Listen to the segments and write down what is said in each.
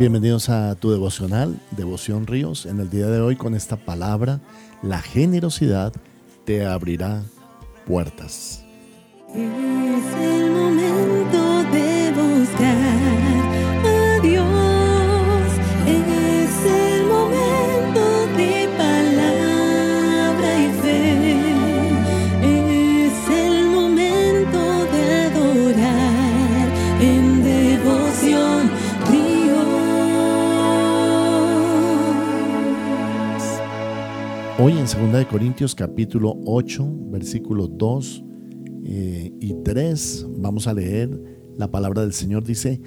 Bienvenidos a tu devocional, Devoción Ríos, en el día de hoy con esta palabra, la generosidad te abrirá puertas. Hoy en 2 Corintios capítulo 8, versículo 2 eh, y 3 vamos a leer la palabra del Señor. Dice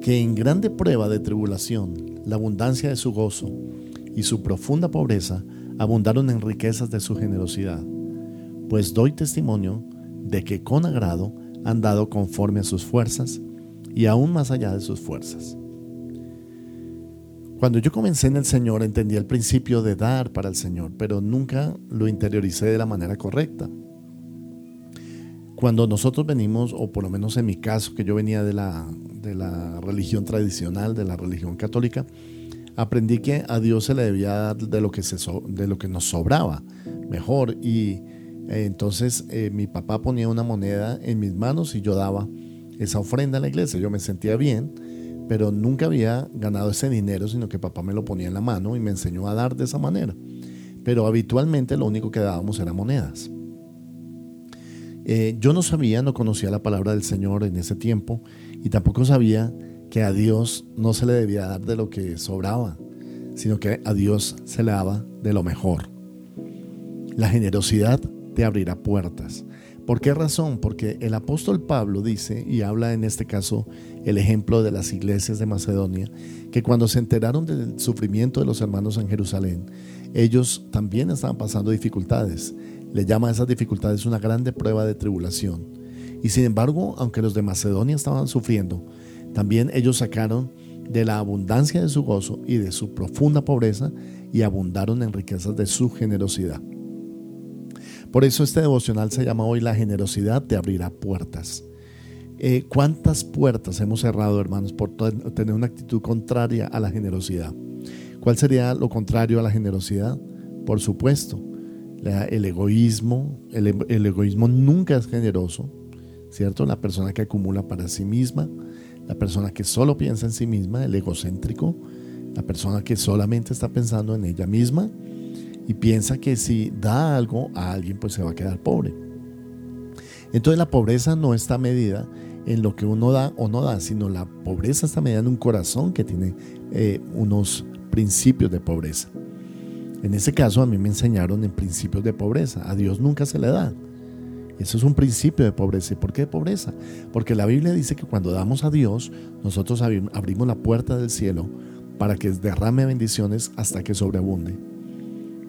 que en grande prueba de tribulación, la abundancia de su gozo y su profunda pobreza abundaron en riquezas de su generosidad. Pues doy testimonio de que con agrado han dado conforme a sus fuerzas y aún más allá de sus fuerzas. Cuando yo comencé en el Señor entendí el principio de dar para el Señor, pero nunca lo interioricé de la manera correcta. Cuando nosotros venimos, o por lo menos en mi caso, que yo venía de la, de la religión tradicional, de la religión católica, aprendí que a Dios se le debía dar de lo que, se de lo que nos sobraba, mejor. Y eh, entonces eh, mi papá ponía una moneda en mis manos y yo daba esa ofrenda a la iglesia. Yo me sentía bien, pero nunca había ganado ese dinero, sino que papá me lo ponía en la mano y me enseñó a dar de esa manera. Pero habitualmente lo único que dábamos eran monedas. Eh, yo no sabía, no conocía la palabra del Señor en ese tiempo y tampoco sabía que a Dios no se le debía dar de lo que sobraba, sino que a Dios se le daba de lo mejor. La generosidad te abrirá puertas. ¿Por qué razón? Porque el apóstol Pablo dice, y habla en este caso el ejemplo de las iglesias de Macedonia, que cuando se enteraron del sufrimiento de los hermanos en Jerusalén, ellos también estaban pasando dificultades. Le llama a esas dificultades una grande prueba de tribulación. Y sin embargo, aunque los de Macedonia estaban sufriendo, también ellos sacaron de la abundancia de su gozo y de su profunda pobreza y abundaron en riquezas de su generosidad. Por eso este devocional se llama hoy La generosidad te abrirá puertas. Eh, ¿Cuántas puertas hemos cerrado, hermanos, por tener una actitud contraria a la generosidad? ¿Cuál sería lo contrario a la generosidad? Por supuesto, el egoísmo. El, el egoísmo nunca es generoso, ¿cierto? La persona que acumula para sí misma, la persona que solo piensa en sí misma, el egocéntrico, la persona que solamente está pensando en ella misma y piensa que si da algo a alguien, pues se va a quedar pobre. Entonces la pobreza no está medida en lo que uno da o no da, sino la pobreza está medida en un corazón que tiene eh, unos principios de pobreza. En ese caso a mí me enseñaron en principios de pobreza. A Dios nunca se le da. Eso es un principio de pobreza. ¿Y por qué de pobreza? Porque la Biblia dice que cuando damos a Dios, nosotros abri- abrimos la puerta del cielo para que derrame bendiciones hasta que sobreabunde.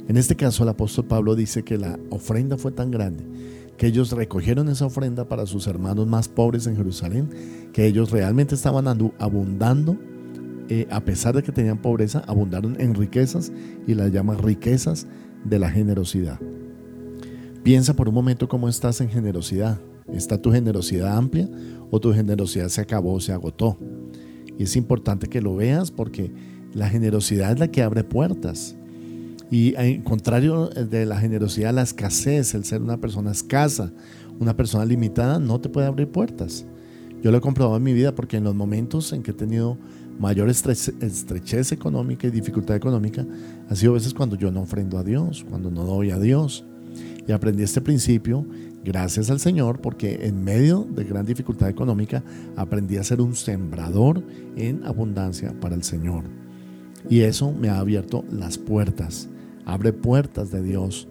En este caso, el apóstol Pablo dice que la ofrenda fue tan grande que ellos recogieron esa ofrenda para sus hermanos más pobres en Jerusalén, que ellos realmente estaban abundando, eh, a pesar de que tenían pobreza, abundaron en riquezas y las llama riquezas de la generosidad. Piensa por un momento cómo estás en generosidad. ¿Está tu generosidad amplia o tu generosidad se acabó, se agotó? Y es importante que lo veas porque la generosidad es la que abre puertas. Y en contrario de la generosidad, la escasez, el ser una persona escasa, una persona limitada, no te puede abrir puertas. Yo lo he comprobado en mi vida porque en los momentos en que he tenido mayor estre- estrechez económica y dificultad económica, ha sido veces cuando yo no ofrendo a Dios, cuando no doy a Dios. Y aprendí este principio gracias al Señor porque en medio de gran dificultad económica aprendí a ser un sembrador en abundancia para el Señor. Y eso me ha abierto las puertas, abre puertas de Dios.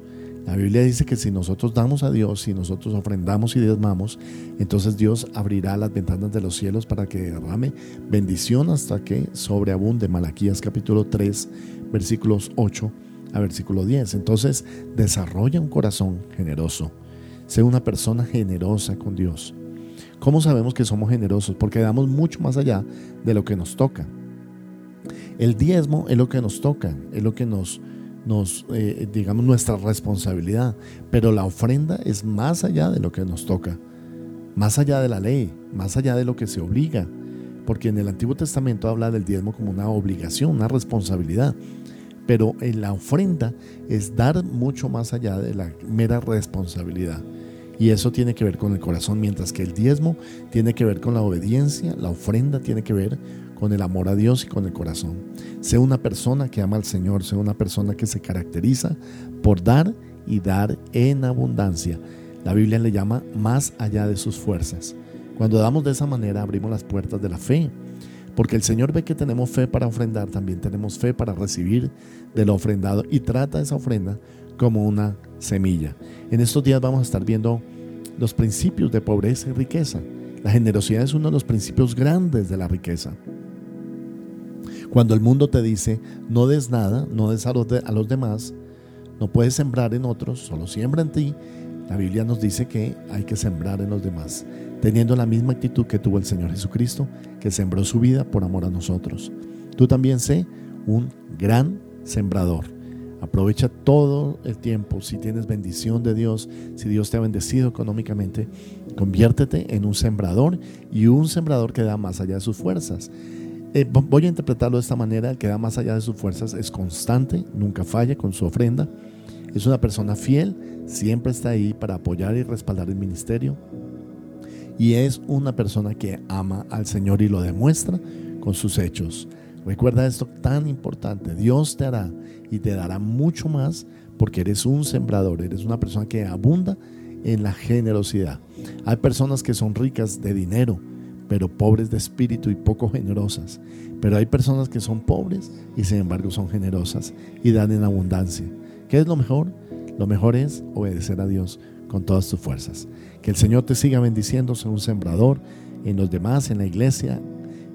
La Biblia dice que si nosotros damos a Dios, si nosotros ofrendamos y diezmamos, entonces Dios abrirá las ventanas de los cielos para que derrame bendición hasta que sobreabunde. Malaquías capítulo 3, versículos 8 a versículo 10. Entonces desarrolla un corazón generoso. Sé una persona generosa con Dios. ¿Cómo sabemos que somos generosos? Porque damos mucho más allá de lo que nos toca. El diezmo es lo que nos toca, es lo que nos, nos eh, digamos, nuestra responsabilidad. Pero la ofrenda es más allá de lo que nos toca, más allá de la ley, más allá de lo que se obliga. porque en el Antiguo Testamento habla del diezmo como una obligación, una responsabilidad. Pero en la ofrenda es dar mucho más allá de la mera responsabilidad. Y eso tiene que ver con el corazón, mientras que el diezmo tiene que ver con la obediencia, la ofrenda tiene que ver con el amor a Dios y con el corazón. Sea una persona que ama al Señor, sea una persona que se caracteriza por dar y dar en abundancia. La Biblia le llama más allá de sus fuerzas. Cuando damos de esa manera abrimos las puertas de la fe, porque el Señor ve que tenemos fe para ofrendar, también tenemos fe para recibir de lo ofrendado y trata esa ofrenda como una semilla. En estos días vamos a estar viendo los principios de pobreza y riqueza. La generosidad es uno de los principios grandes de la riqueza. Cuando el mundo te dice, no des nada, no des a los, a los demás, no puedes sembrar en otros, solo siembra en ti, la Biblia nos dice que hay que sembrar en los demás, teniendo la misma actitud que tuvo el Señor Jesucristo, que sembró su vida por amor a nosotros. Tú también sé un gran sembrador. Aprovecha todo el tiempo. Si tienes bendición de Dios, si Dios te ha bendecido económicamente, conviértete en un sembrador y un sembrador que da más allá de sus fuerzas. Eh, voy a interpretarlo de esta manera, el que más allá de sus fuerzas es constante, nunca falla con su ofrenda, es una persona fiel, siempre está ahí para apoyar y respaldar el ministerio y es una persona que ama al Señor y lo demuestra con sus hechos. Recuerda esto tan importante. Dios te hará y te dará mucho más porque eres un sembrador, eres una persona que abunda en la generosidad. Hay personas que son ricas de dinero, pero pobres de espíritu y poco generosas. Pero hay personas que son pobres y sin embargo son generosas y dan en abundancia. ¿Qué es lo mejor? Lo mejor es obedecer a Dios con todas tus fuerzas. Que el Señor te siga bendiciendo, ser un sembrador en los demás, en la iglesia.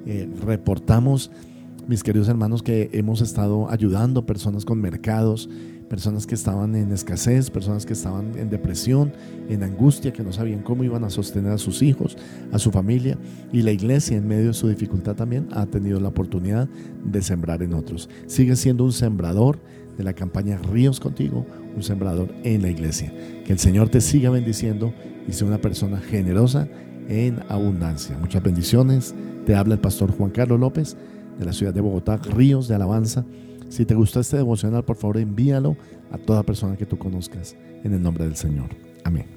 Eh, reportamos mis queridos hermanos, que hemos estado ayudando personas con mercados, personas que estaban en escasez, personas que estaban en depresión, en angustia, que no sabían cómo iban a sostener a sus hijos, a su familia. Y la iglesia, en medio de su dificultad también, ha tenido la oportunidad de sembrar en otros. Sigue siendo un sembrador de la campaña Ríos contigo, un sembrador en la iglesia. Que el Señor te siga bendiciendo y sea una persona generosa en abundancia. Muchas bendiciones. Te habla el pastor Juan Carlos López de la ciudad de Bogotá, Ríos de Alabanza. Si te gustó este devocional, por favor envíalo a toda persona que tú conozcas en el nombre del Señor. Amén.